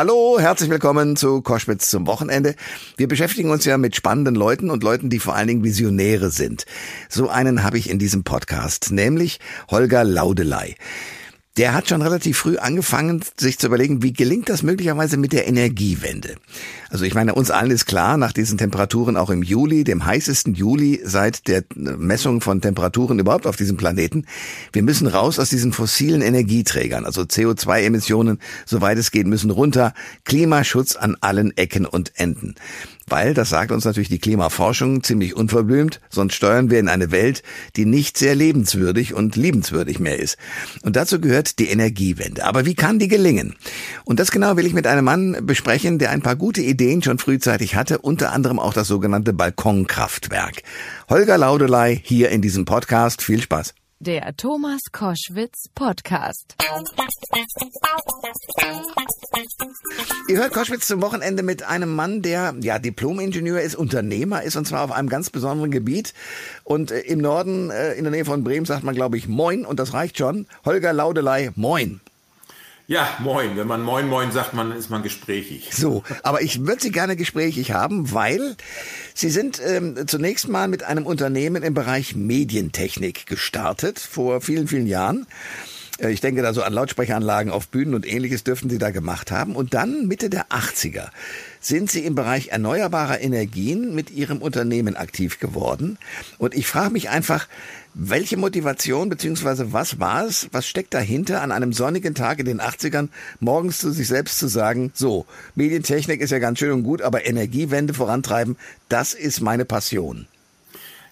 Hallo, herzlich willkommen zu Koschwitz zum Wochenende. Wir beschäftigen uns ja mit spannenden Leuten und Leuten, die vor allen Dingen Visionäre sind. So einen habe ich in diesem Podcast, nämlich Holger Laudelei der hat schon relativ früh angefangen, sich zu überlegen, wie gelingt das möglicherweise mit der Energiewende. Also ich meine, uns allen ist klar, nach diesen Temperaturen auch im Juli, dem heißesten Juli seit der Messung von Temperaturen überhaupt auf diesem Planeten, wir müssen raus aus diesen fossilen Energieträgern, also CO2-Emissionen, soweit es geht, müssen runter, Klimaschutz an allen Ecken und Enden weil, das sagt uns natürlich die Klimaforschung ziemlich unverblümt, sonst steuern wir in eine Welt, die nicht sehr lebenswürdig und liebenswürdig mehr ist. Und dazu gehört die Energiewende. Aber wie kann die gelingen? Und das genau will ich mit einem Mann besprechen, der ein paar gute Ideen schon frühzeitig hatte, unter anderem auch das sogenannte Balkonkraftwerk. Holger Laudelei hier in diesem Podcast. Viel Spaß. Der Thomas Koschwitz Podcast. Ihr hört Koschwitz zum Wochenende mit einem Mann, der ja Diplom-Ingenieur ist, Unternehmer ist und zwar auf einem ganz besonderen Gebiet. Und äh, im Norden, äh, in der Nähe von Bremen, sagt man, glaube ich, Moin und das reicht schon. Holger Laudelei, Moin. Ja, moin. Wenn man moin moin sagt, man ist man gesprächig. So, aber ich würde Sie gerne gesprächig haben, weil Sie sind ähm, zunächst mal mit einem Unternehmen im Bereich Medientechnik gestartet vor vielen, vielen Jahren. Äh, ich denke da so an Lautsprecheranlagen auf Bühnen und ähnliches dürften Sie da gemacht haben. Und dann Mitte der 80er sind Sie im Bereich erneuerbarer Energien mit Ihrem Unternehmen aktiv geworden. Und ich frage mich einfach, welche Motivation beziehungsweise was war es, was steckt dahinter, an einem sonnigen Tag in den 80ern morgens zu sich selbst zu sagen, so, Medientechnik ist ja ganz schön und gut, aber Energiewende vorantreiben, das ist meine Passion.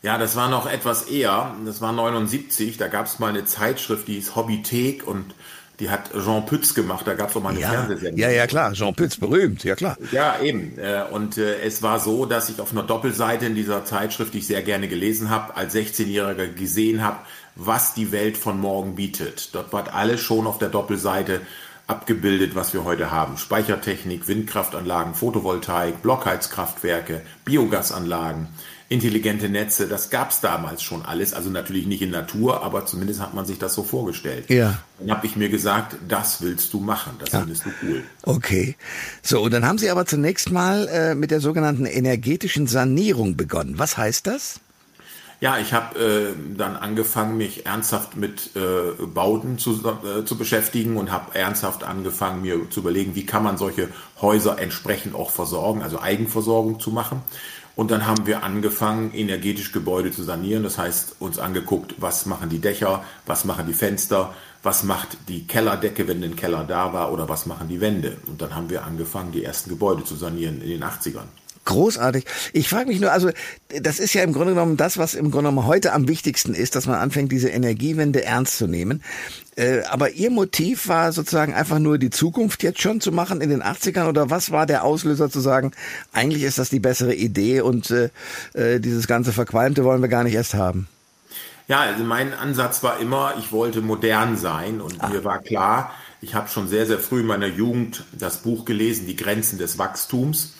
Ja, das war noch etwas eher. Das war 79. Da gab es mal eine Zeitschrift, die hieß Hobbythek und die hat Jean Pütz gemacht, da gab es auch mal eine ja, Fernsehsendung. Ja, ja, klar, Jean Pütz, berühmt, ja klar. Ja, eben. Äh, und äh, es war so, dass ich auf einer Doppelseite in dieser Zeitschrift, die ich sehr gerne gelesen habe, als 16-Jähriger gesehen habe, was die Welt von morgen bietet. Dort war alles schon auf der Doppelseite abgebildet, was wir heute haben. Speichertechnik, Windkraftanlagen, Photovoltaik, Blockheizkraftwerke, Biogasanlagen intelligente Netze, das gab es damals schon alles. Also natürlich nicht in Natur, aber zumindest hat man sich das so vorgestellt. Ja. Dann habe ich mir gesagt, das willst du machen, das ja. findest du cool. Okay. So, und dann haben Sie aber zunächst mal äh, mit der sogenannten energetischen Sanierung begonnen. Was heißt das? Ja, ich habe äh, dann angefangen, mich ernsthaft mit äh, Bauten zu, äh, zu beschäftigen und habe ernsthaft angefangen, mir zu überlegen, wie kann man solche Häuser entsprechend auch versorgen, also Eigenversorgung zu machen. Und dann haben wir angefangen, energetisch Gebäude zu sanieren. Das heißt, uns angeguckt, was machen die Dächer, was machen die Fenster, was macht die Kellerdecke, wenn ein Keller da war, oder was machen die Wände. Und dann haben wir angefangen, die ersten Gebäude zu sanieren in den 80ern. Großartig. Ich frage mich nur, also das ist ja im Grunde genommen das, was im Grunde genommen heute am wichtigsten ist, dass man anfängt, diese Energiewende ernst zu nehmen. Äh, aber Ihr Motiv war sozusagen einfach nur die Zukunft jetzt schon zu machen in den 80ern oder was war der Auslöser zu sagen, eigentlich ist das die bessere Idee und äh, äh, dieses ganze Verqualmte wollen wir gar nicht erst haben? Ja, also mein Ansatz war immer, ich wollte modern sein und ah. mir war klar, ich habe schon sehr, sehr früh in meiner Jugend das Buch gelesen, Die Grenzen des Wachstums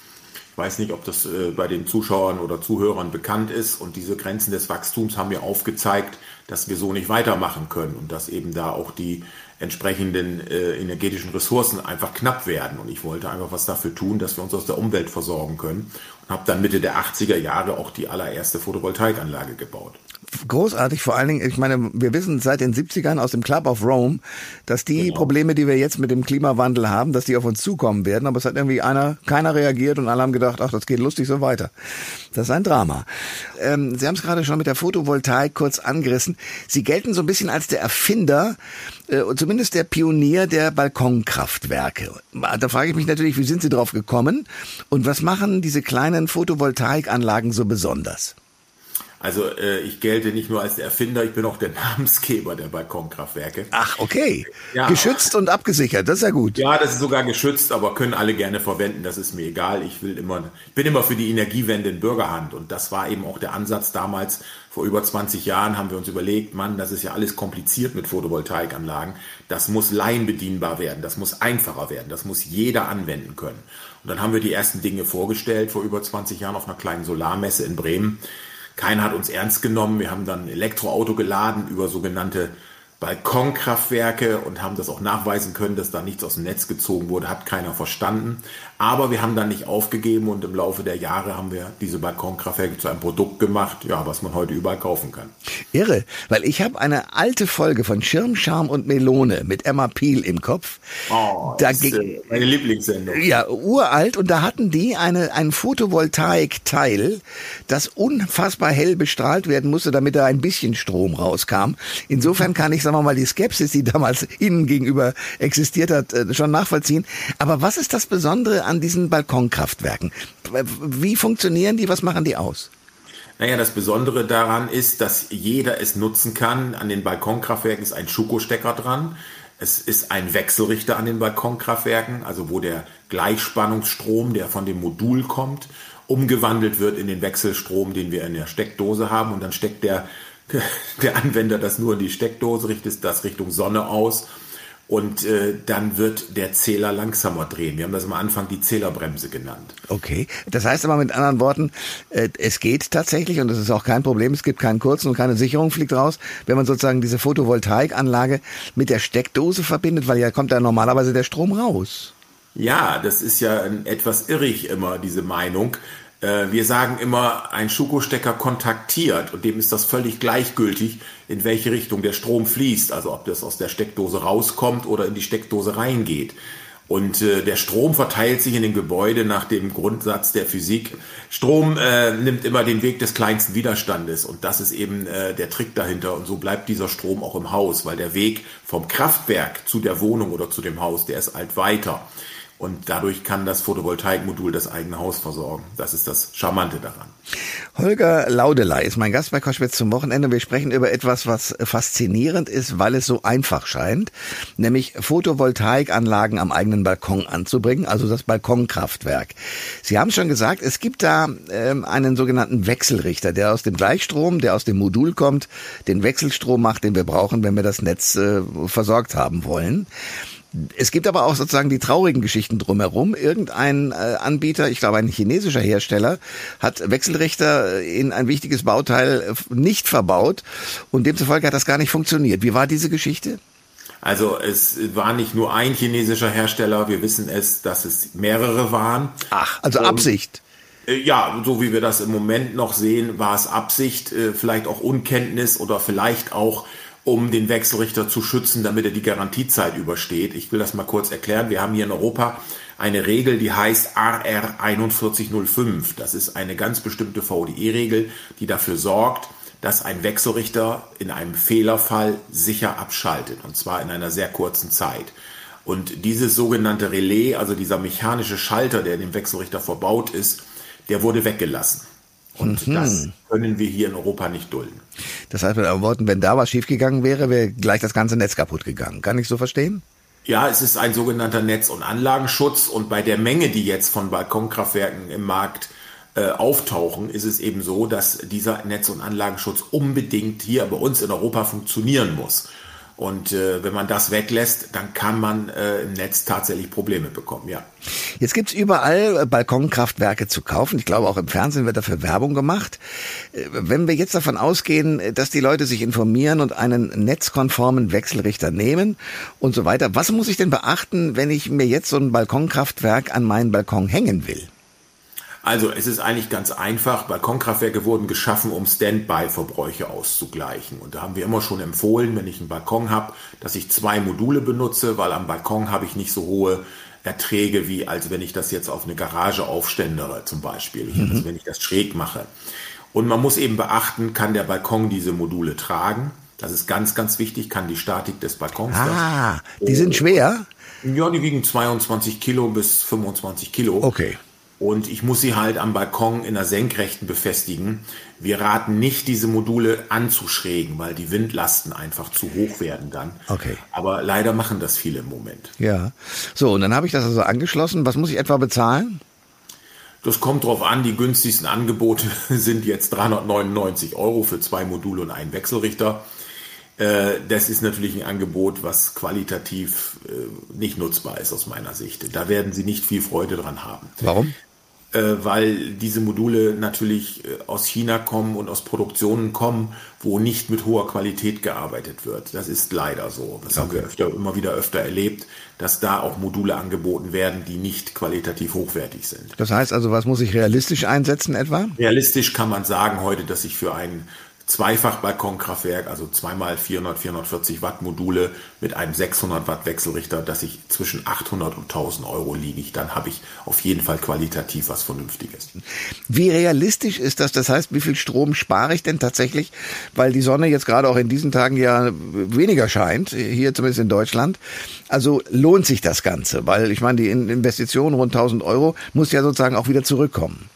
weiß nicht, ob das äh, bei den Zuschauern oder Zuhörern bekannt ist. Und diese Grenzen des Wachstums haben mir aufgezeigt, dass wir so nicht weitermachen können und dass eben da auch die entsprechenden äh, energetischen Ressourcen einfach knapp werden. Und ich wollte einfach was dafür tun, dass wir uns aus der Umwelt versorgen können. Und habe dann Mitte der 80er Jahre auch die allererste Photovoltaikanlage gebaut großartig. Vor allen Dingen, ich meine, wir wissen seit den 70ern aus dem Club of Rome, dass die genau. Probleme, die wir jetzt mit dem Klimawandel haben, dass die auf uns zukommen werden. Aber es hat irgendwie einer, keiner reagiert und alle haben gedacht, ach, das geht lustig so weiter. Das ist ein Drama. Ähm, Sie haben es gerade schon mit der Photovoltaik kurz angerissen. Sie gelten so ein bisschen als der Erfinder äh, und zumindest der Pionier der Balkonkraftwerke. Da frage ich mich natürlich, wie sind Sie drauf gekommen und was machen diese kleinen Photovoltaikanlagen so besonders? Also äh, ich gelte nicht nur als der Erfinder, ich bin auch der Namensgeber der Balkonkraftwerke. Ach, okay. Ja, geschützt und abgesichert, das ist ja gut. Ja, das ist sogar geschützt, aber können alle gerne verwenden, das ist mir egal. Ich will immer, ich bin immer für die Energiewende in Bürgerhand und das war eben auch der Ansatz damals. Vor über 20 Jahren haben wir uns überlegt, Mann, das ist ja alles kompliziert mit Photovoltaikanlagen. Das muss laienbedienbar werden, das muss einfacher werden, das muss jeder anwenden können. Und dann haben wir die ersten Dinge vorgestellt vor über 20 Jahren auf einer kleinen Solarmesse in Bremen. Keiner hat uns ernst genommen. Wir haben dann ein Elektroauto geladen über sogenannte Balkonkraftwerke und haben das auch nachweisen können, dass da nichts aus dem Netz gezogen wurde, hat keiner verstanden. Aber wir haben dann nicht aufgegeben und im Laufe der Jahre haben wir diese Balkonkraftwerke zu einem Produkt gemacht, ja, was man heute überall kaufen kann. Irre, weil ich habe eine alte Folge von Schirm, Charme und Melone mit Emma Peel im Kopf. Oh, da das ist meine Lieblingssendung. Ja, uralt und da hatten die eine ein Photovoltaik-Teil, das unfassbar hell bestrahlt werden musste, damit da ein bisschen Strom rauskam. Insofern kann ich sagen wir mal, die Skepsis, die damals Ihnen gegenüber existiert hat, äh, schon nachvollziehen. Aber was ist das Besondere an diesen Balkonkraftwerken? Wie funktionieren die? Was machen die aus? Naja, das Besondere daran ist, dass jeder es nutzen kann. An den Balkonkraftwerken ist ein Schuko-Stecker dran. Es ist ein Wechselrichter an den Balkonkraftwerken, also wo der Gleichspannungsstrom, der von dem Modul kommt, umgewandelt wird in den Wechselstrom, den wir in der Steckdose haben. Und dann steckt der der Anwender das nur in die Steckdose, richtet das Richtung Sonne aus und äh, dann wird der Zähler langsamer drehen. Wir haben das am Anfang die Zählerbremse genannt. Okay, das heißt aber mit anderen Worten, äh, es geht tatsächlich und das ist auch kein Problem, es gibt keinen kurzen und keine Sicherung fliegt raus, wenn man sozusagen diese Photovoltaikanlage mit der Steckdose verbindet, weil ja kommt da normalerweise der Strom raus. Ja, das ist ja etwas irrig immer, diese Meinung. Äh, wir sagen immer, ein Schuko-Stecker kontaktiert und dem ist das völlig gleichgültig, in welche Richtung der Strom fließt, also ob das aus der Steckdose rauskommt oder in die Steckdose reingeht. Und äh, der Strom verteilt sich in dem Gebäude nach dem Grundsatz der Physik. Strom äh, nimmt immer den Weg des kleinsten Widerstandes und das ist eben äh, der Trick dahinter. Und so bleibt dieser Strom auch im Haus, weil der Weg vom Kraftwerk zu der Wohnung oder zu dem Haus, der ist halt weiter. Und dadurch kann das Photovoltaikmodul das eigene Haus versorgen. Das ist das Charmante daran. Holger Laudelei ist mein Gast bei Koschwitz zum Wochenende. Wir sprechen über etwas, was faszinierend ist, weil es so einfach scheint, nämlich Photovoltaikanlagen am eigenen Balkon anzubringen, also das Balkonkraftwerk. Sie haben schon gesagt, es gibt da ähm, einen sogenannten Wechselrichter, der aus dem Gleichstrom, der aus dem Modul kommt, den Wechselstrom macht, den wir brauchen, wenn wir das Netz äh, versorgt haben wollen. Es gibt aber auch sozusagen die traurigen Geschichten drumherum. Irgendein äh, Anbieter, ich glaube ein chinesischer Hersteller, hat Wechselrichter in ein wichtiges Bauteil äh, nicht verbaut und demzufolge hat das gar nicht funktioniert. Wie war diese Geschichte? Also es war nicht nur ein chinesischer Hersteller, wir wissen es, dass es mehrere waren. Ach, also Absicht. Und, äh, ja, so wie wir das im Moment noch sehen, war es Absicht, vielleicht auch Unkenntnis oder vielleicht auch um den Wechselrichter zu schützen, damit er die Garantiezeit übersteht. Ich will das mal kurz erklären. Wir haben hier in Europa eine Regel, die heißt RR 4105. Das ist eine ganz bestimmte VDE-Regel, die dafür sorgt, dass ein Wechselrichter in einem Fehlerfall sicher abschaltet, und zwar in einer sehr kurzen Zeit. Und dieses sogenannte Relais, also dieser mechanische Schalter, der in dem Wechselrichter verbaut ist, der wurde weggelassen. Und mhm. das können wir hier in Europa nicht dulden. Das heißt mit anderen Worten, wenn da was schiefgegangen wäre, wäre gleich das ganze Netz kaputt gegangen. Kann ich so verstehen? Ja, es ist ein sogenannter Netz- und Anlagenschutz und bei der Menge, die jetzt von Balkonkraftwerken im Markt äh, auftauchen, ist es eben so, dass dieser Netz- und Anlagenschutz unbedingt hier bei uns in Europa funktionieren muss. Und äh, wenn man das weglässt, dann kann man äh, im Netz tatsächlich Probleme bekommen, ja. Jetzt gibt's überall äh, Balkonkraftwerke zu kaufen. Ich glaube, auch im Fernsehen wird dafür Werbung gemacht. Äh, wenn wir jetzt davon ausgehen, dass die Leute sich informieren und einen netzkonformen Wechselrichter nehmen und so weiter, was muss ich denn beachten, wenn ich mir jetzt so ein Balkonkraftwerk an meinen Balkon hängen will? Also es ist eigentlich ganz einfach. Balkonkraftwerke wurden geschaffen, um Standby-Verbräuche auszugleichen. Und da haben wir immer schon empfohlen, wenn ich einen Balkon habe, dass ich zwei Module benutze, weil am Balkon habe ich nicht so hohe Erträge, wie als wenn ich das jetzt auf eine Garage aufständere zum Beispiel, mhm. also wenn ich das schräg mache. Und man muss eben beachten, kann der Balkon diese Module tragen? Das ist ganz, ganz wichtig, kann die Statik des Balkons. Ah, die sind schwer? Ja, die wiegen 22 Kilo bis 25 Kilo. Okay und ich muss sie halt am Balkon in der Senkrechten befestigen. Wir raten nicht, diese Module anzuschrägen, weil die Windlasten einfach zu hoch werden dann. Okay. Aber leider machen das viele im Moment. Ja. So, und dann habe ich das also angeschlossen. Was muss ich etwa bezahlen? Das kommt drauf an. Die günstigsten Angebote sind jetzt 399 Euro für zwei Module und einen Wechselrichter. Äh, das ist natürlich ein Angebot, was qualitativ äh, nicht nutzbar ist aus meiner Sicht. Da werden Sie nicht viel Freude dran haben. Warum? Äh, weil diese Module natürlich äh, aus China kommen und aus Produktionen kommen, wo nicht mit hoher Qualität gearbeitet wird. Das ist leider so. Das okay. haben wir öfter, immer wieder öfter erlebt, dass da auch Module angeboten werden, die nicht qualitativ hochwertig sind. Das heißt also, was muss ich realistisch einsetzen etwa? Realistisch kann man sagen heute, dass ich für ein Zweifach-Balkonkraftwerk, also zweimal 400, 440 Watt Module mit einem 600 Watt Wechselrichter, dass ich zwischen 800 und 1000 Euro liege, dann habe ich auf jeden Fall qualitativ was Vernünftiges. Wie realistisch ist das? Das heißt, wie viel Strom spare ich denn tatsächlich? Weil die Sonne jetzt gerade auch in diesen Tagen ja weniger scheint, hier zumindest in Deutschland. Also lohnt sich das Ganze? Weil ich meine, die Investition rund 1000 Euro muss ja sozusagen auch wieder zurückkommen.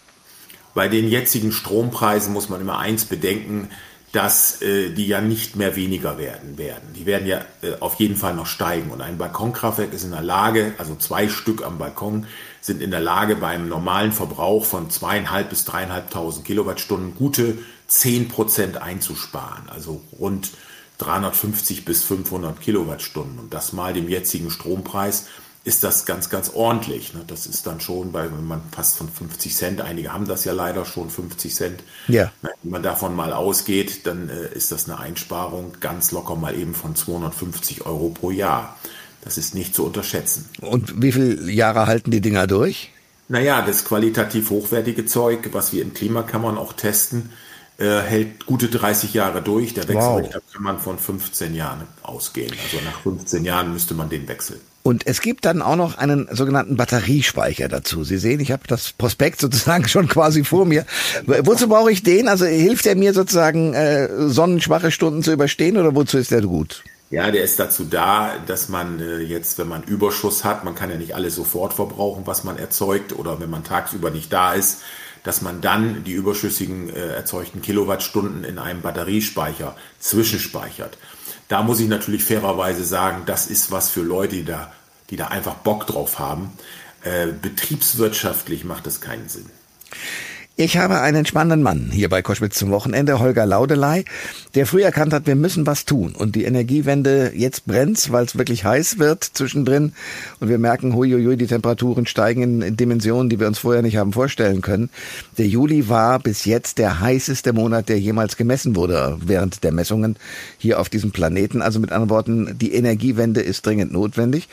Bei den jetzigen Strompreisen muss man immer eins bedenken, dass äh, die ja nicht mehr weniger werden werden. Die werden ja äh, auf jeden Fall noch steigen. Und ein Balkonkraftwerk ist in der Lage, also zwei Stück am Balkon sind in der Lage, beim normalen Verbrauch von zweieinhalb bis dreieinhalbtausend Kilowattstunden gute zehn Prozent einzusparen. Also rund 350 bis 500 Kilowattstunden. Und das mal dem jetzigen Strompreis ist das ganz, ganz ordentlich. Ne? Das ist dann schon, weil wenn man fast von 50 Cent, einige haben das ja leider schon 50 Cent. Ja. Wenn man davon mal ausgeht, dann äh, ist das eine Einsparung ganz locker mal eben von 250 Euro pro Jahr. Das ist nicht zu unterschätzen. Und wie viele Jahre halten die Dinger durch? Naja, das qualitativ hochwertige Zeug, was wir in Klimakammern auch testen, äh, hält gute 30 Jahre durch. Der Wechselrichter wow. kann man von 15 Jahren ausgehen. Also nach 15 Jahren müsste man den wechseln. Und es gibt dann auch noch einen sogenannten Batteriespeicher dazu. Sie sehen, ich habe das Prospekt sozusagen schon quasi vor mir. wozu brauche ich den? Also hilft er mir sozusagen, äh, sonnenschwache Stunden zu überstehen oder wozu ist der gut? Ja, der ist dazu da, dass man äh, jetzt, wenn man Überschuss hat, man kann ja nicht alles sofort verbrauchen, was man erzeugt, oder wenn man tagsüber nicht da ist, dass man dann die überschüssigen äh, erzeugten Kilowattstunden in einem Batteriespeicher zwischenspeichert. Da muss ich natürlich fairerweise sagen, das ist was für Leute, die da, die da einfach Bock drauf haben. Äh, betriebswirtschaftlich macht das keinen Sinn. Ich habe einen spannenden Mann hier bei Koschwitz zum Wochenende, Holger Laudelei, der früh erkannt hat, wir müssen was tun. Und die Energiewende, jetzt brennt, weil es wirklich heiß wird zwischendrin. Und wir merken, huiuiui, die Temperaturen steigen in Dimensionen, die wir uns vorher nicht haben vorstellen können. Der Juli war bis jetzt der heißeste Monat, der jemals gemessen wurde während der Messungen hier auf diesem Planeten. Also mit anderen Worten, die Energiewende ist dringend notwendig.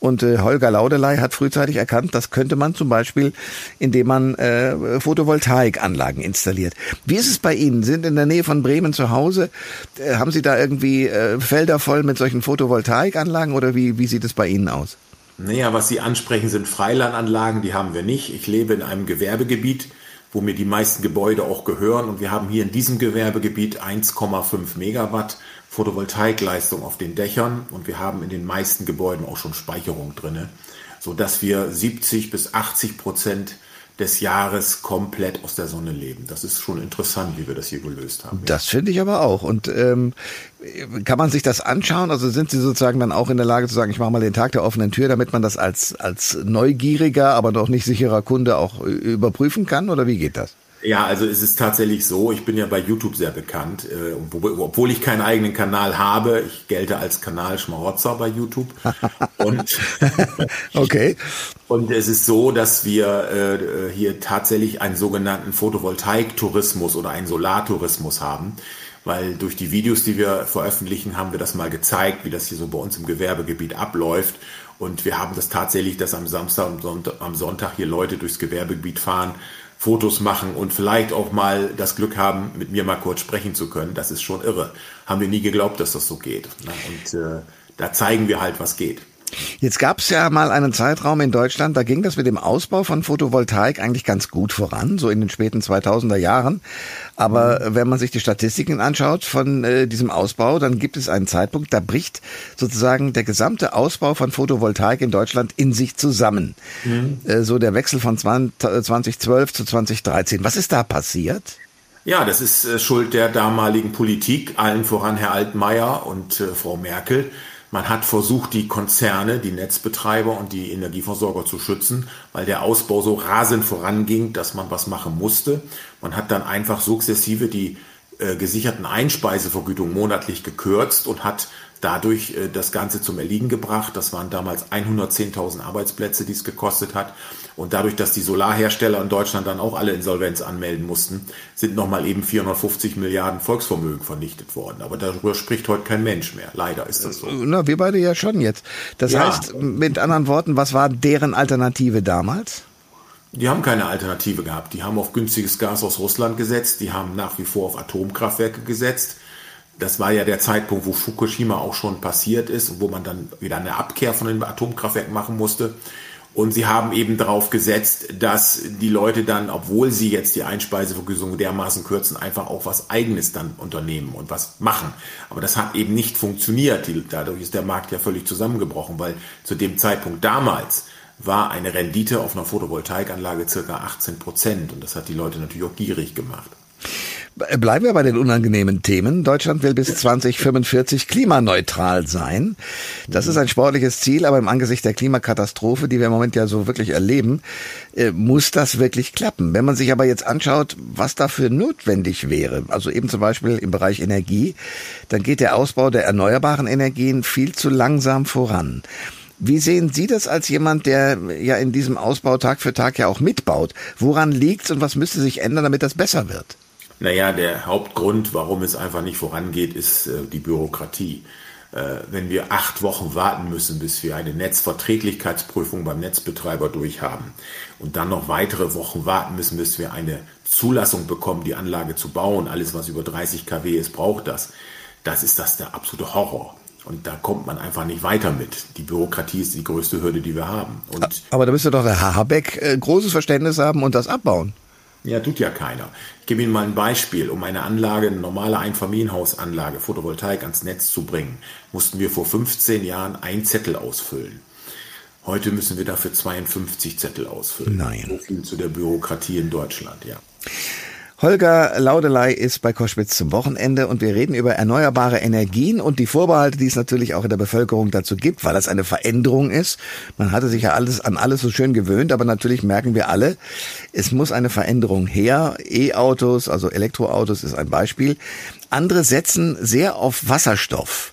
Und äh, Holger Laudelei hat frühzeitig erkannt, das könnte man zum Beispiel, indem man äh, Photovoltaik Photovoltaikanlagen installiert. Wie ist es bei Ihnen? Sind in der Nähe von Bremen zu Hause? Äh, haben Sie da irgendwie äh, Felder voll mit solchen Photovoltaikanlagen oder wie, wie sieht es bei Ihnen aus? Naja, was Sie ansprechen, sind Freilandanlagen, die haben wir nicht. Ich lebe in einem Gewerbegebiet, wo mir die meisten Gebäude auch gehören und wir haben hier in diesem Gewerbegebiet 1,5 Megawatt Photovoltaikleistung auf den Dächern und wir haben in den meisten Gebäuden auch schon Speicherung drinne, sodass wir 70 bis 80 Prozent des Jahres komplett aus der Sonne leben. Das ist schon interessant, wie wir das hier gelöst haben. Das finde ich aber auch. Und ähm, kann man sich das anschauen? Also sind Sie sozusagen dann auch in der Lage zu sagen, ich mache mal den Tag der offenen Tür, damit man das als, als neugieriger, aber noch nicht sicherer Kunde auch überprüfen kann? Oder wie geht das? Ja, also es ist tatsächlich so, ich bin ja bei YouTube sehr bekannt, äh, obwohl ich keinen eigenen Kanal habe. Ich gelte als Kanalschmarotzer bei YouTube. Und, okay. Und es ist so, dass wir äh, hier tatsächlich einen sogenannten Photovoltaik-Tourismus oder einen Solartourismus haben. Weil durch die Videos, die wir veröffentlichen, haben wir das mal gezeigt, wie das hier so bei uns im Gewerbegebiet abläuft. Und wir haben das tatsächlich, dass am Samstag und am Sonntag hier Leute durchs Gewerbegebiet fahren Fotos machen und vielleicht auch mal das Glück haben, mit mir mal kurz sprechen zu können. Das ist schon irre. Haben wir nie geglaubt, dass das so geht. Und äh, da zeigen wir halt, was geht. Jetzt gab es ja mal einen Zeitraum in Deutschland, da ging das mit dem Ausbau von Photovoltaik eigentlich ganz gut voran, so in den späten 2000er Jahren. Aber mhm. wenn man sich die Statistiken anschaut von äh, diesem Ausbau, dann gibt es einen Zeitpunkt, da bricht sozusagen der gesamte Ausbau von Photovoltaik in Deutschland in sich zusammen. Mhm. Äh, so der Wechsel von 2012 zu 2013. Was ist da passiert? Ja, das ist äh, Schuld der damaligen Politik, allen voran Herr Altmaier und äh, Frau Merkel man hat versucht, die Konzerne, die Netzbetreiber und die Energieversorger zu schützen, weil der Ausbau so rasend voranging, dass man was machen musste. Man hat dann einfach sukzessive die äh, gesicherten Einspeisevergütung monatlich gekürzt und hat dadurch äh, das Ganze zum Erliegen gebracht. Das waren damals 110.000 Arbeitsplätze, die es gekostet hat. Und dadurch, dass die Solarhersteller in Deutschland dann auch alle Insolvenz anmelden mussten, sind nochmal eben 450 Milliarden Volksvermögen vernichtet worden. Aber darüber spricht heute kein Mensch mehr. Leider ist das so. Na, wir beide ja schon jetzt. Das ja. heißt, mit anderen Worten, was war deren Alternative damals? Die haben keine Alternative gehabt. Die haben auf günstiges Gas aus Russland gesetzt. Die haben nach wie vor auf Atomkraftwerke gesetzt das war ja der Zeitpunkt, wo Fukushima auch schon passiert ist und wo man dann wieder eine Abkehr von den Atomkraftwerken machen musste. Und sie haben eben darauf gesetzt, dass die Leute dann, obwohl sie jetzt die Einspeisevergütung dermaßen kürzen, einfach auch was Eigenes dann unternehmen und was machen. Aber das hat eben nicht funktioniert. Dadurch ist der Markt ja völlig zusammengebrochen, weil zu dem Zeitpunkt damals war eine Rendite auf einer Photovoltaikanlage circa 18 Prozent. Und das hat die Leute natürlich auch gierig gemacht. Bleiben wir bei den unangenehmen Themen. Deutschland will bis 2045 klimaneutral sein. Das ist ein sportliches Ziel, aber im Angesicht der Klimakatastrophe, die wir im Moment ja so wirklich erleben, äh, muss das wirklich klappen. Wenn man sich aber jetzt anschaut, was dafür notwendig wäre, also eben zum Beispiel im Bereich Energie, dann geht der Ausbau der erneuerbaren Energien viel zu langsam voran. Wie sehen Sie das als jemand, der ja in diesem Ausbau Tag für Tag ja auch mitbaut? Woran liegt's und was müsste sich ändern, damit das besser wird? Naja, der Hauptgrund, warum es einfach nicht vorangeht, ist äh, die Bürokratie. Äh, wenn wir acht Wochen warten müssen, bis wir eine Netzverträglichkeitsprüfung beim Netzbetreiber durchhaben und dann noch weitere Wochen warten müssen, bis wir eine Zulassung bekommen, die Anlage zu bauen, alles was über 30 kW ist, braucht das. Das ist das der absolute Horror. Und da kommt man einfach nicht weiter mit. Die Bürokratie ist die größte Hürde, die wir haben. Und Aber da müsste doch der Habeck äh, großes Verständnis haben und das abbauen. Ja, tut ja keiner. Ich gebe Ihnen mal ein Beispiel. Um eine Anlage, eine normale Einfamilienhausanlage, Photovoltaik ans Netz zu bringen, mussten wir vor 15 Jahren ein Zettel ausfüllen. Heute müssen wir dafür 52 Zettel ausfüllen. Nein. So viel zu der Bürokratie in Deutschland, ja. Holger Laudelei ist bei Koschwitz zum Wochenende und wir reden über erneuerbare Energien und die Vorbehalte, die es natürlich auch in der Bevölkerung dazu gibt, weil das eine Veränderung ist. Man hatte sich ja alles an alles so schön gewöhnt, aber natürlich merken wir alle, es muss eine Veränderung her. E-Autos, also Elektroautos ist ein Beispiel. Andere setzen sehr auf Wasserstoff.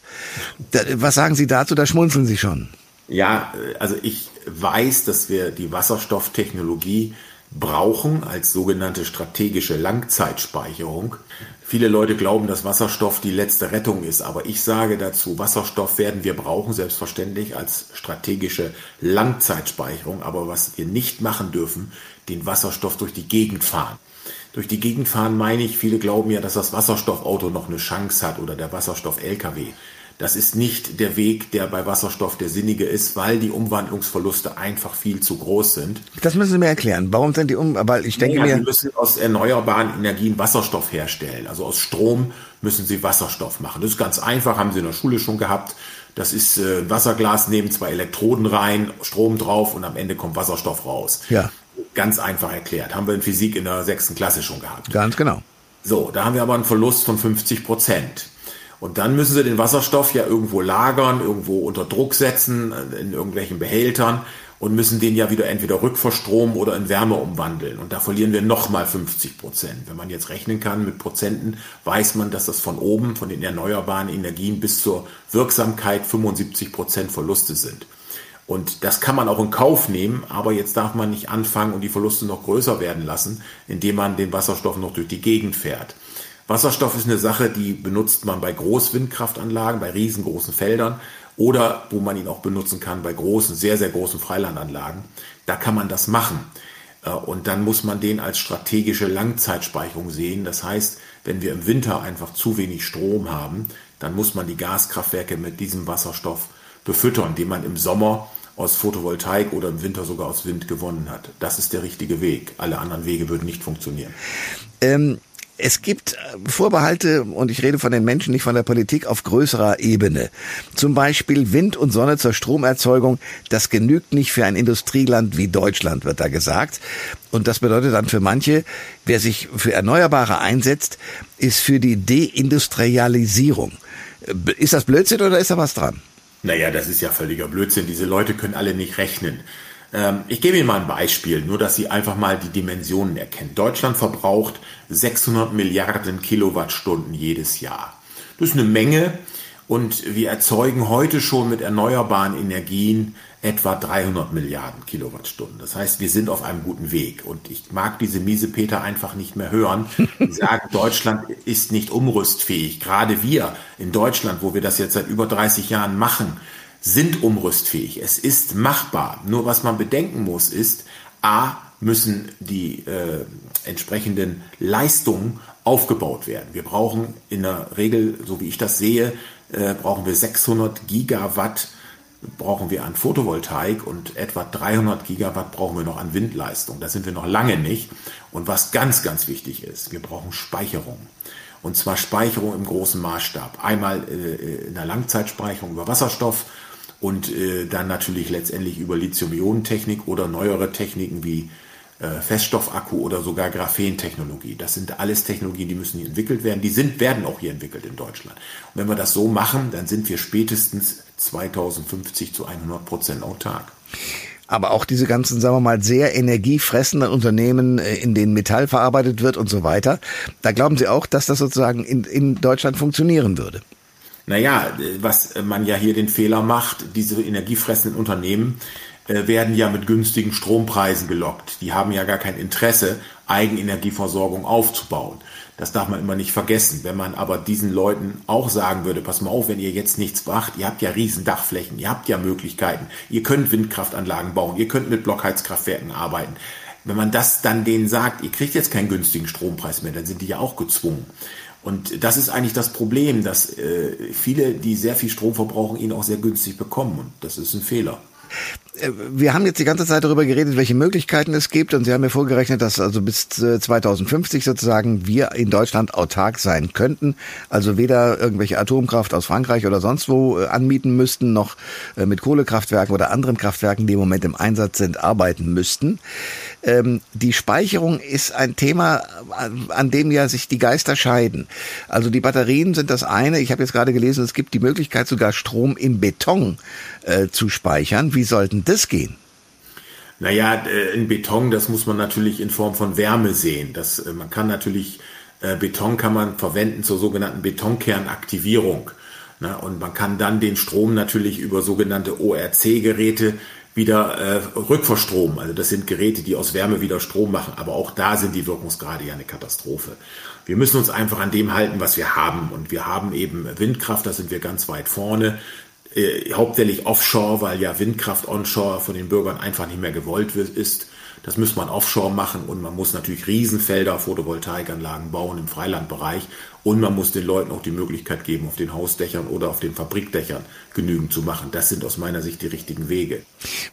Was sagen Sie dazu? Da schmunzeln Sie schon. Ja, also ich weiß, dass wir die Wasserstofftechnologie brauchen als sogenannte strategische Langzeitspeicherung. Viele Leute glauben, dass Wasserstoff die letzte Rettung ist, aber ich sage dazu, Wasserstoff werden wir brauchen, selbstverständlich als strategische Langzeitspeicherung, aber was wir nicht machen dürfen, den Wasserstoff durch die Gegend fahren. Durch die Gegend fahren meine ich, viele glauben ja, dass das Wasserstoffauto noch eine Chance hat oder der Wasserstoff-LKW. Das ist nicht der Weg, der bei Wasserstoff der sinnige ist, weil die Umwandlungsverluste einfach viel zu groß sind. Das müssen Sie mir erklären. Warum sind die um? Weil ich denke ja, mir, Sie müssen aus erneuerbaren Energien Wasserstoff herstellen. Also aus Strom müssen Sie Wasserstoff machen. Das ist ganz einfach, haben Sie in der Schule schon gehabt. Das ist äh, ein Wasserglas, nehmen zwei Elektroden rein, Strom drauf und am Ende kommt Wasserstoff raus. Ja. Ganz einfach erklärt. Haben wir in Physik in der sechsten Klasse schon gehabt. Ganz genau. So, da haben wir aber einen Verlust von 50 Prozent. Und dann müssen sie den Wasserstoff ja irgendwo lagern, irgendwo unter Druck setzen, in irgendwelchen Behältern und müssen den ja wieder entweder rückverstromen oder in Wärme umwandeln. Und da verlieren wir nochmal 50 Prozent. Wenn man jetzt rechnen kann mit Prozenten, weiß man, dass das von oben, von den erneuerbaren Energien bis zur Wirksamkeit 75 Prozent Verluste sind. Und das kann man auch in Kauf nehmen, aber jetzt darf man nicht anfangen und die Verluste noch größer werden lassen, indem man den Wasserstoff noch durch die Gegend fährt. Wasserstoff ist eine Sache, die benutzt man bei Großwindkraftanlagen, bei riesengroßen Feldern oder wo man ihn auch benutzen kann bei großen, sehr, sehr großen Freilandanlagen. Da kann man das machen. Äh, und dann muss man den als strategische Langzeitspeicherung sehen. Das heißt, wenn wir im Winter einfach zu wenig Strom haben, dann muss man die Gaskraftwerke mit diesem Wasserstoff befüttern, den man im Sommer aus Photovoltaik oder im Winter sogar aus Wind gewonnen hat. Das ist der richtige Weg. Alle anderen Wege würden nicht funktionieren. Ähm, es gibt äh, Vorbehalte, und ich rede von den Menschen, nicht von der Politik, auf größerer Ebene. Zum Beispiel Wind und Sonne zur Stromerzeugung, das genügt nicht für ein Industrieland wie Deutschland, wird da gesagt. Und das bedeutet dann für manche, wer sich für Erneuerbare einsetzt, ist für die Deindustrialisierung. Äh, ist das Blödsinn oder ist da was dran? Naja, das ist ja völliger Blödsinn. Diese Leute können alle nicht rechnen. Ähm, ich gebe Ihnen mal ein Beispiel, nur dass Sie einfach mal die Dimensionen erkennen. Deutschland verbraucht 600 Milliarden Kilowattstunden jedes Jahr. Das ist eine Menge und wir erzeugen heute schon mit erneuerbaren Energien etwa 300 Milliarden Kilowattstunden. Das heißt, wir sind auf einem guten Weg. Und ich mag diese miese Peter einfach nicht mehr hören. Die sagen, Deutschland ist nicht umrüstfähig. Gerade wir in Deutschland, wo wir das jetzt seit über 30 Jahren machen, sind umrüstfähig. Es ist machbar. Nur was man bedenken muss, ist, a, müssen die äh, entsprechenden Leistungen aufgebaut werden. Wir brauchen in der Regel, so wie ich das sehe, äh, brauchen wir 600 Gigawatt brauchen wir an Photovoltaik und etwa 300 Gigawatt brauchen wir noch an Windleistung. Da sind wir noch lange nicht. Und was ganz, ganz wichtig ist, wir brauchen Speicherung. Und zwar Speicherung im großen Maßstab. Einmal äh, in der Langzeitspeicherung über Wasserstoff und äh, dann natürlich letztendlich über Lithium-Ionen-Technik oder neuere Techniken wie äh, Feststoffakku oder sogar Graphentechnologie. Das sind alles Technologien, die müssen hier entwickelt werden. Die sind, werden auch hier entwickelt in Deutschland. Und wenn wir das so machen, dann sind wir spätestens 2050 zu 100 Prozent autark. Aber auch diese ganzen, sagen wir mal, sehr energiefressenden Unternehmen, äh, in denen Metall verarbeitet wird und so weiter, da glauben Sie auch, dass das sozusagen in, in Deutschland funktionieren würde? Naja, was man ja hier den Fehler macht, diese energiefressenden Unternehmen äh, werden ja mit günstigen Strompreisen gelockt. Die haben ja gar kein Interesse, Eigenenergieversorgung aufzubauen. Das darf man immer nicht vergessen. Wenn man aber diesen Leuten auch sagen würde, pass mal auf, wenn ihr jetzt nichts macht, ihr habt ja riesen Dachflächen, ihr habt ja Möglichkeiten, ihr könnt Windkraftanlagen bauen, ihr könnt mit Blockheizkraftwerken arbeiten. Wenn man das dann denen sagt, ihr kriegt jetzt keinen günstigen Strompreis mehr, dann sind die ja auch gezwungen. Und das ist eigentlich das Problem, dass äh, viele, die sehr viel Strom verbrauchen, ihn auch sehr günstig bekommen. Und das ist ein Fehler. Äh, wir haben jetzt die ganze Zeit darüber geredet, welche Möglichkeiten es gibt und Sie haben mir vorgerechnet, dass also bis 2050 äh, sozusagen wir in Deutschland autark sein könnten, also weder irgendwelche Atomkraft aus Frankreich oder sonst wo äh, anmieten müssten, noch mit Kohlekraftwerken oder anderen Kraftwerken, die im Moment im Einsatz sind, arbeiten müssten. Ähm, die Speicherung ist ein Thema, an dem ja sich die Geister scheiden. Also die Batterien sind das eine. Ich habe jetzt gerade gelesen, es gibt die Möglichkeit, sogar Strom in Beton zu speichern. Wie sollten das gehen? Naja, äh, in Beton, das muss man natürlich in Form von Wärme sehen. Das, äh, man kann natürlich, äh, Beton kann man verwenden zur sogenannten Betonkernaktivierung. Na, und man kann dann den Strom natürlich über sogenannte ORC-Geräte wieder äh, rückverstromen. Also das sind Geräte, die aus Wärme wieder Strom machen. Aber auch da sind die Wirkungsgrade ja eine Katastrophe. Wir müssen uns einfach an dem halten, was wir haben. Und wir haben eben Windkraft, da sind wir ganz weit vorne äh, hauptsächlich offshore, weil ja Windkraft onshore von den Bürgern einfach nicht mehr gewollt ist. Das muss man offshore machen und man muss natürlich Riesenfelder, Photovoltaikanlagen bauen im Freilandbereich und man muss den Leuten auch die Möglichkeit geben, auf den Hausdächern oder auf den Fabrikdächern genügend zu machen. Das sind aus meiner Sicht die richtigen Wege.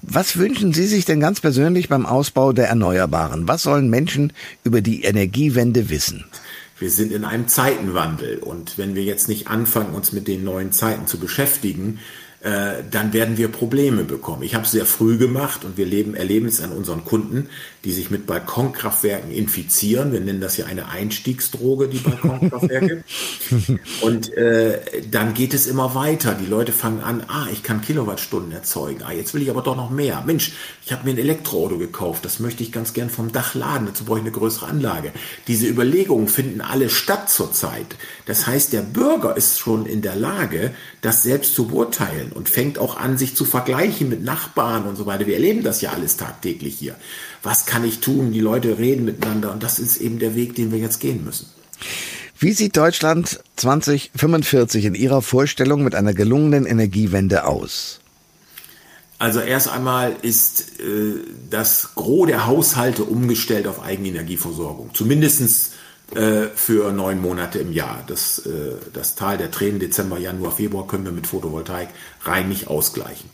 Was wünschen Sie sich denn ganz persönlich beim Ausbau der Erneuerbaren? Was sollen Menschen über die Energiewende wissen? Wir sind in einem Zeitenwandel. Und wenn wir jetzt nicht anfangen, uns mit den neuen Zeiten zu beschäftigen, äh, dann werden wir Probleme bekommen. Ich habe es sehr früh gemacht und wir leben, erleben es an unseren Kunden, die sich mit Balkonkraftwerken infizieren. Wir nennen das ja eine Einstiegsdroge, die Balkonkraftwerke. und äh, dann geht es immer weiter. Die Leute fangen an, ah, ich kann Kilowattstunden erzeugen. Ah, jetzt will ich aber doch noch mehr. Mensch, ich habe mir ein Elektroauto gekauft. Das möchte ich ganz gern vom Dach laden. Dazu brauche ich eine größere Anlage. Diese Überlegungen finden alle statt zurzeit. Das heißt, der Bürger ist schon in der Lage, das selbst zu beurteilen und fängt auch an, sich zu vergleichen mit Nachbarn und so weiter. Wir erleben das ja alles tagtäglich hier was kann ich tun? Die Leute reden miteinander und das ist eben der Weg, den wir jetzt gehen müssen. Wie sieht Deutschland 2045 in Ihrer Vorstellung mit einer gelungenen Energiewende aus? Also erst einmal ist äh, das Gros der Haushalte umgestellt auf Eigenenergieversorgung. Zumindest äh, für neun Monate im Jahr. Das, äh, das Tal der Tränen Dezember, Januar, Februar können wir mit Photovoltaik rein nicht ausgleichen.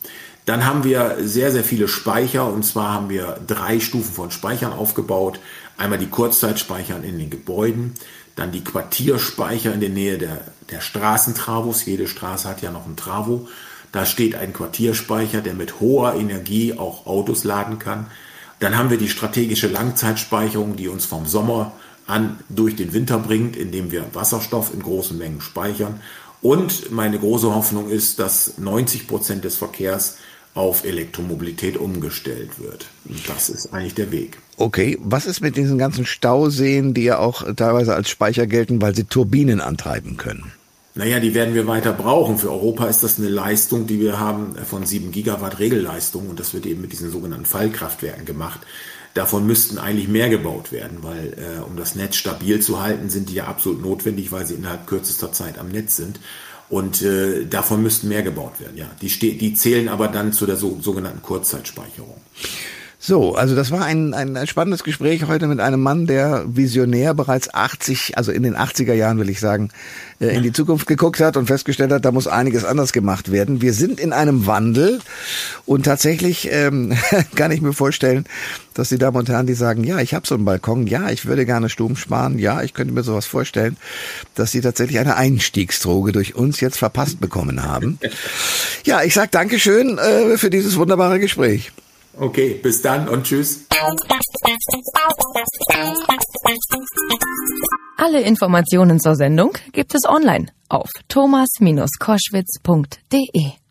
Dann haben wir sehr, sehr viele Speicher und zwar haben wir drei Stufen von Speichern aufgebaut. Einmal die Kurzzeitspeicher in den Gebäuden, dann die Quartierspeicher in der Nähe der, der Straßentravos. Jede Straße hat ja noch einen Travo. Da steht ein Quartierspeicher, der mit hoher Energie auch Autos laden kann. Dann haben wir die strategische Langzeitspeicherung, die uns vom Sommer an durch den Winter bringt, indem wir Wasserstoff in großen Mengen speichern. Und meine große Hoffnung ist, dass 90 Prozent des Verkehrs auf Elektromobilität umgestellt wird. Und das ist eigentlich der Weg. Okay, was ist mit diesen ganzen Stauseen, die ja auch teilweise als Speicher gelten, weil sie Turbinen antreiben können? Naja, die werden wir weiter brauchen. Für Europa ist das eine Leistung, die wir haben von 7 Gigawatt Regelleistung und das wird eben mit diesen sogenannten Fallkraftwerken gemacht. Davon müssten eigentlich mehr gebaut werden, weil äh, um das Netz stabil zu halten, sind die ja absolut notwendig, weil sie innerhalb kürzester Zeit am Netz sind. Und äh, davon müssten mehr gebaut werden, ja. Die, die zählen aber dann zu der so, sogenannten Kurzzeitspeicherung. So, also das war ein, ein spannendes Gespräch heute mit einem Mann, der visionär bereits 80, also in den 80er Jahren will ich sagen, äh, in die Zukunft geguckt hat und festgestellt hat, da muss einiges anders gemacht werden. Wir sind in einem Wandel und tatsächlich ähm, kann ich mir vorstellen, dass die Damen und Herren, die sagen, ja, ich habe so einen Balkon, ja, ich würde gerne Strom sparen, ja, ich könnte mir sowas vorstellen, dass sie tatsächlich eine Einstiegsdroge durch uns jetzt verpasst bekommen haben. Ja, ich sag Dankeschön äh, für dieses wunderbare Gespräch. Okay, bis dann und tschüss. Alle Informationen zur Sendung gibt es online auf thomas-koschwitz.de.